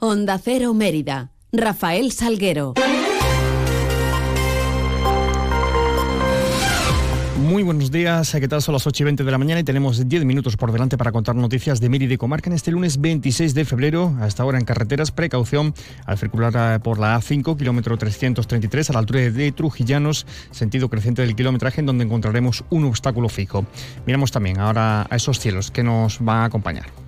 Onda Cero Mérida. Rafael Salguero. Muy buenos días, ¿qué tal? Son las 8 y 20 de la mañana y tenemos 10 minutos por delante para contar noticias de Mérida y Comarca en este lunes 26 de febrero. Hasta ahora en carreteras, precaución al circular eh, por la A5, kilómetro 333, a la altura de Trujillanos, sentido creciente del kilometraje, en donde encontraremos un obstáculo fijo. Miramos también ahora a esos cielos que nos van a acompañar.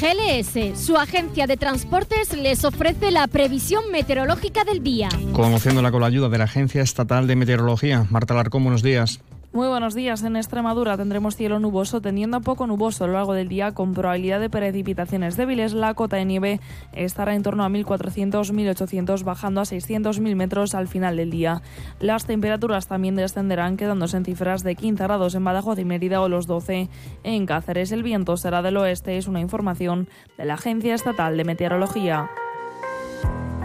GLS, su agencia de transportes, les ofrece la previsión meteorológica del día. Conociéndola con la ayuda de la Agencia Estatal de Meteorología. Marta Larcón, buenos días. Muy buenos días. En Extremadura tendremos cielo nuboso tendiendo a poco nuboso a lo largo del día con probabilidad de precipitaciones débiles. La cota de nieve estará en torno a 1.400-1.800 bajando a 600.000 metros al final del día. Las temperaturas también descenderán quedándose en cifras de 15 grados en Badajoz y Mérida o los 12 en Cáceres. El viento será del oeste, es una información de la Agencia Estatal de Meteorología.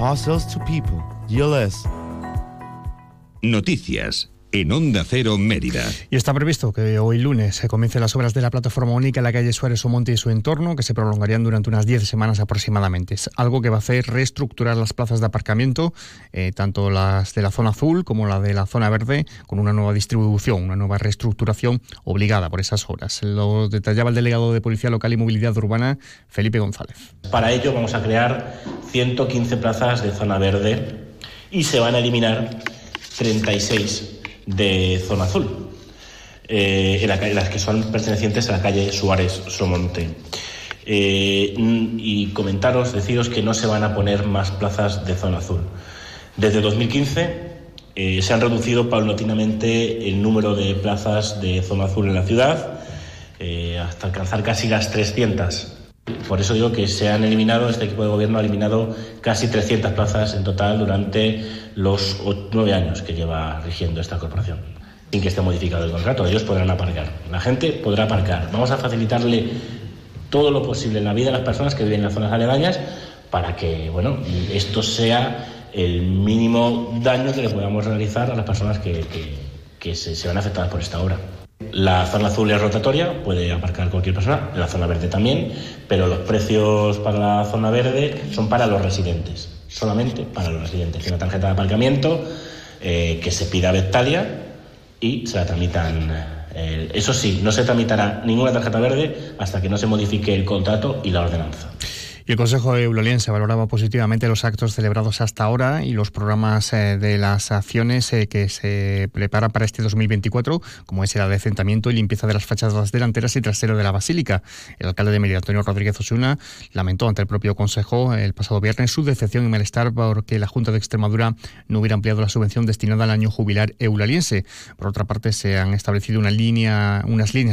Parcels to people. Noticias en Onda Cero Mérida. Y está previsto que hoy lunes se comiencen las obras de la plataforma única en la calle Suárez Omonte y su entorno, que se prolongarían durante unas 10 semanas aproximadamente. Es algo que va a hacer reestructurar las plazas de aparcamiento, eh, tanto las de la zona azul como la de la zona verde, con una nueva distribución, una nueva reestructuración obligada por esas obras. Lo detallaba el delegado de Policía Local y Movilidad Urbana, Felipe González. Para ello vamos a crear 115 plazas de zona verde y se van a eliminar 36 de zona azul, eh, en, la, las que son pertenecientes a la calle Suárez Somonte. Eh, y comentaros, deciros que no se van a poner más plazas de zona azul. Desde 2015 eh, se han reducido paulatinamente el número de plazas de zona azul en la ciudad hasta alcanzar casi las 300. Por eso digo que se han eliminado, este equipo de gobierno ha eliminado casi 300 plazas en total durante los nueve años que lleva rigiendo esta corporación. Sin que esté modificado el contrato, ellos podrán aparcar. La gente podrá aparcar. Vamos a facilitarle todo lo posible en la vida de las personas que viven en las zonas aledañas para que bueno, esto sea el mínimo daño que le podamos realizar a las personas que se, se van afectadas por esta obra. La zona azul es rotatoria, puede aparcar cualquier persona, la zona verde también, pero los precios para la zona verde son para los residentes, solamente para los residentes. Una tarjeta de aparcamiento eh, que se pida a Vectalia y se la tramitan. Eh, eso sí, no se tramitará ninguna tarjeta verde hasta que no se modifique el contrato y la ordenanza. El Consejo Eulaliense valoraba positivamente los actos celebrados hasta ahora y los programas eh, de las acciones eh, que se preparan para este 2024, como es el adecentamiento y limpieza de las fachadas delanteras y trasero de la Basílica. El alcalde de Mérida, Antonio Rodríguez Osuna, lamentó ante el propio Consejo el pasado viernes su decepción y malestar porque la Junta de Extremadura no hubiera ampliado la subvención destinada al año jubilar eulaliense. Por otra parte, se han establecido unas líneas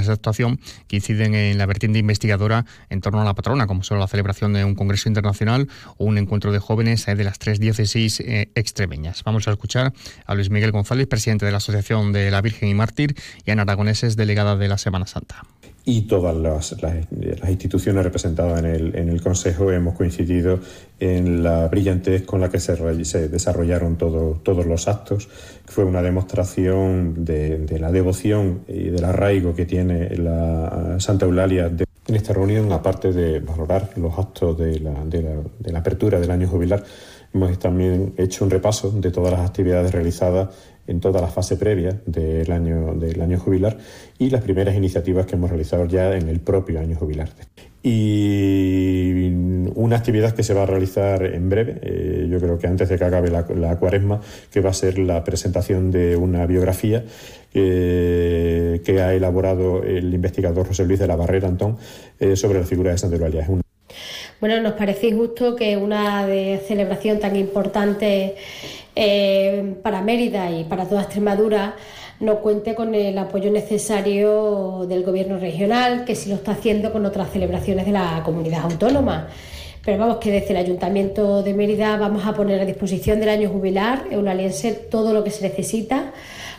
de actuación que inciden en la vertiente investigadora en torno a la patrona, como son la celebración de un congreso internacional o un encuentro de jóvenes eh, de las tres diócesis eh, extremeñas. Vamos a escuchar a Luis Miguel González, presidente de la Asociación de la Virgen y Mártir, y Ana Aragoneses, delegada de la Semana Santa y todas las, las, las, instituciones representadas en el, en el Consejo hemos coincidido en la brillantez con la que se, se desarrollaron todo, todos los actos. Fue una demostración de, de, la devoción y del arraigo que tiene la Santa Eulalia. De, en esta reunión, aparte de valorar los actos de la, apertura del año jubilar, hemos también hecho un repaso de todas las actividades realizadas en toda la fase previa del año, del año jubilar y las primeras iniciativas que hemos realizado ya en el propio año jubilar. Y una actividad que se va a realizar en breve, eh, yo creo que antes de que acabe la, cuaresma, que va a ser la presentación de una biografía eh, que ha elaborado el investigador José Luis de la Barrera Antón eh, sobre la figura de Santa Eulalia. Es una bueno, nos parece injusto que una de celebración tan importante eh, para Mérida y para toda Extremadura no cuente con el apoyo necesario del gobierno regional, que sí lo está haciendo con otras celebraciones de la comunidad autónoma. Pero vamos, que desde el Ayuntamiento de Mérida vamos a poner a disposición del año jubilar eulaliense todo lo que se necesita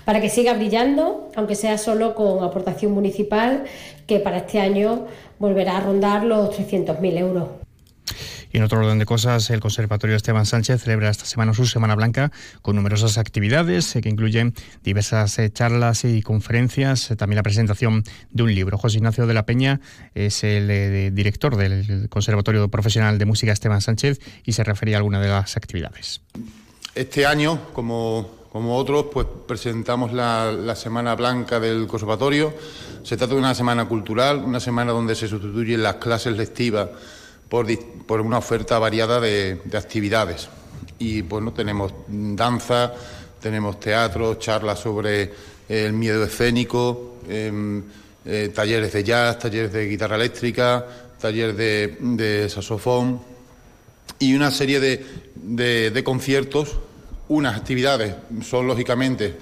para que siga brillando, aunque sea solo con aportación municipal, que para este año volverá a rondar los 300.000 euros. Y en otro orden de cosas, el Conservatorio Esteban Sánchez celebra esta semana su Semana Blanca con numerosas actividades eh, que incluyen diversas eh, charlas y conferencias, eh, también la presentación de un libro. José Ignacio de la Peña es el director del Conservatorio Profesional de Música Esteban Sánchez y se refería a alguna de las actividades. Este año, como, como otros, pues presentamos la, la Semana Blanca del Conservatorio. Se trata de una semana cultural, una semana donde se sustituyen las clases lectivas por, una oferta variada de, actividades. Y bueno, tenemos danza, tenemos teatro, charlas sobre el miedo escénico, em, eh, talleres de jazz, talleres de guitarra eléctrica, talleres de, saxofón y una serie de, conciertos. Unas actividades son lógicamente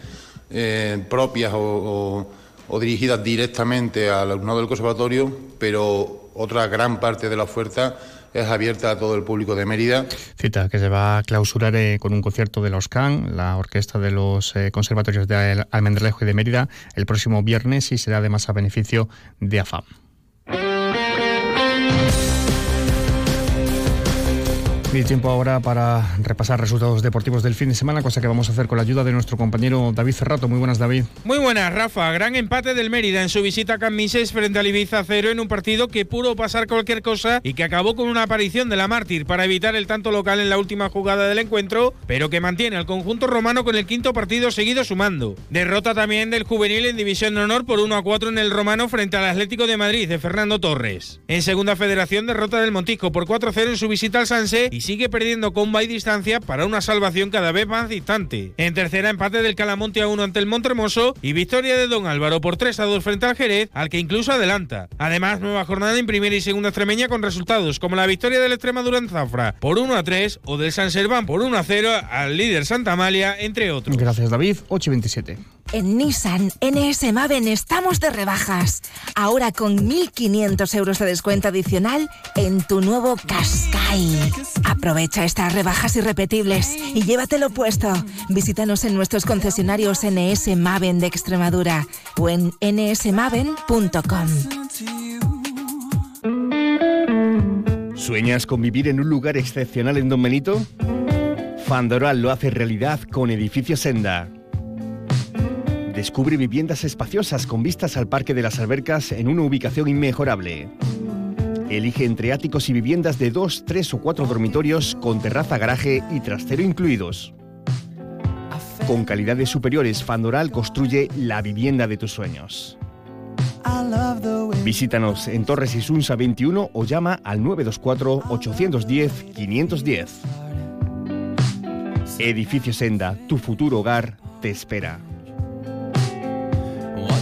eh, propias o, o dirigidas directamente al alumnado del conservatorio, pero otra gran parte de la oferta es abierta a todo el público de Mérida. Cita que se va a clausurar eh, con un concierto de los CAN, la orquesta de los eh, conservatorios de Almendrelejo y de Mérida, el próximo viernes y será además a beneficio de AFAM. Y tiempo ahora para repasar resultados deportivos del fin de semana, cosa que vamos a hacer con la ayuda de nuestro compañero David Ferrato. Muy buenas, David. Muy buenas, Rafa. Gran empate del Mérida en su visita a Camises frente al Ibiza cero en un partido que pudo pasar cualquier cosa y que acabó con una aparición de la mártir para evitar el tanto local en la última jugada del encuentro, pero que mantiene al conjunto romano con el quinto partido seguido sumando. Derrota también del juvenil en División de Honor por 1 a 4 en el romano frente al Atlético de Madrid de Fernando Torres. En segunda federación, derrota del Montijo por 4-0 en su visita al Sanse y sigue perdiendo comba y distancia para una salvación cada vez más distante. En tercera, empate del Calamonte a 1 ante el Montremoso y victoria de Don Álvaro por 3 a 2 frente al Jerez, al que incluso adelanta. Además, nueva jornada en primera y segunda extremeña con resultados como la victoria del Extremadura en Zafra por 1 a 3 o del San Serván por 1 a 0 al líder Santa Amalia, entre otros. Gracias, David. 8 y 27. En Nissan NS Maven estamos de rebajas. Ahora con 1.500 euros de descuento adicional en tu nuevo Qashqai. Aprovecha estas rebajas irrepetibles y llévatelo puesto. Visítanos en nuestros concesionarios NS Maven de Extremadura o en nsmaven.com. ¿Sueñas con vivir en un lugar excepcional en Don Benito? Fandoral lo hace realidad con Edificio Senda Descubre viviendas espaciosas con vistas al Parque de las Albercas en una ubicación inmejorable. Elige entre áticos y viviendas de dos, tres o cuatro dormitorios con terraza, garaje y trastero incluidos. Con calidades superiores, Fandoral construye la vivienda de tus sueños. Visítanos en Torres Isunsa 21 o llama al 924-810-510. Edificio Senda, tu futuro hogar, te espera.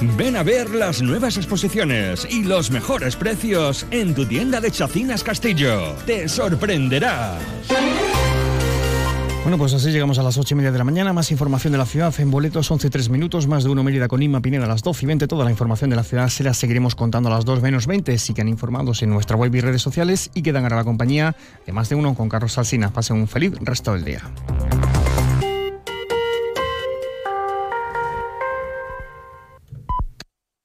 Ven a ver las nuevas exposiciones y los mejores precios en tu tienda de Chacinas Castillo. Te sorprenderás. Bueno, pues así llegamos a las 8 y media de la mañana. Más información de la ciudad en boletos, 11 y 3 minutos. Más de uno Mérida con Inma Pineda a las 12 y 20. Toda la información de la ciudad se la seguiremos contando a las 2 menos 20. Sigan informados en nuestra web y redes sociales y quedan ahora la compañía de más de uno con Carlos Salsina. Pasen un feliz resto del día.